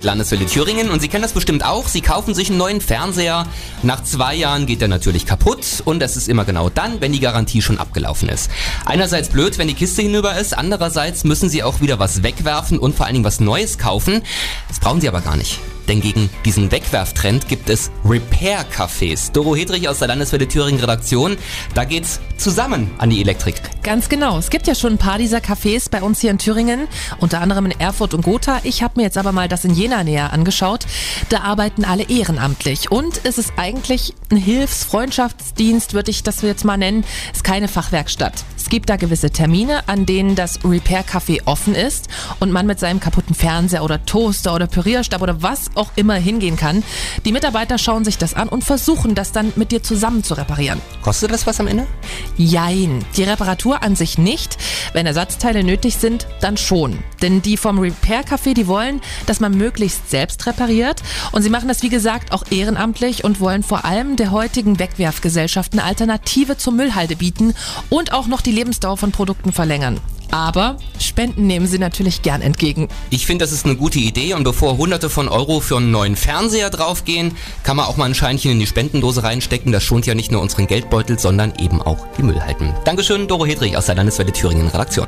Landeswelle Thüringen und Sie kennen das bestimmt auch. Sie kaufen sich einen neuen Fernseher. Nach zwei Jahren geht er natürlich kaputt und das ist immer genau dann, wenn die Garantie schon abgelaufen ist. Einerseits blöd, wenn die Kiste hinüber ist, andererseits müssen Sie auch wieder was wegwerfen und vor allen Dingen was Neues kaufen. Das brauchen Sie aber gar nicht. Denn gegen diesen Wegwerftrend gibt es Repair-Cafés. Doro Hedrich aus der Landeswelle Thüringen Redaktion. Da geht's zusammen an die Elektrik. Ganz genau. Es gibt ja schon ein paar dieser Cafés bei uns hier in Thüringen, unter anderem in Erfurt und Gotha. Ich habe mir jetzt aber mal das in Jena näher angeschaut. Da arbeiten alle ehrenamtlich und es ist eigentlich ein Hilfs-Freundschaftsdienst, würde ich das jetzt mal nennen. Es ist keine Fachwerkstatt. Es gibt da gewisse Termine, an denen das Repair-Café offen ist und man mit seinem kaputten Fernseher oder Toaster oder Pürierstab oder was auch immer hingehen kann. Die Mitarbeiter schauen sich das an und versuchen das dann mit dir zusammen zu reparieren. Kostet das was am Ende? Jein. Die Reparatur an sich nicht. Wenn Ersatzteile nötig sind, dann schon. Denn die vom Repair Café, die wollen, dass man möglichst selbst repariert. Und sie machen das, wie gesagt, auch ehrenamtlich und wollen vor allem der heutigen Wegwerfgesellschaft eine Alternative zur Müllhalde bieten und auch noch die Lebensdauer von Produkten verlängern. Aber Spenden nehmen sie natürlich gern entgegen. Ich finde, das ist eine gute Idee und bevor hunderte von Euro für einen neuen Fernseher draufgehen, kann man auch mal ein Scheinchen in die Spendendose reinstecken. Das schont ja nicht nur unseren Geldbeutel, sondern eben auch die Müllhalten. Dankeschön, Doro Hedrich aus der Landeswelle Thüringen Redaktion.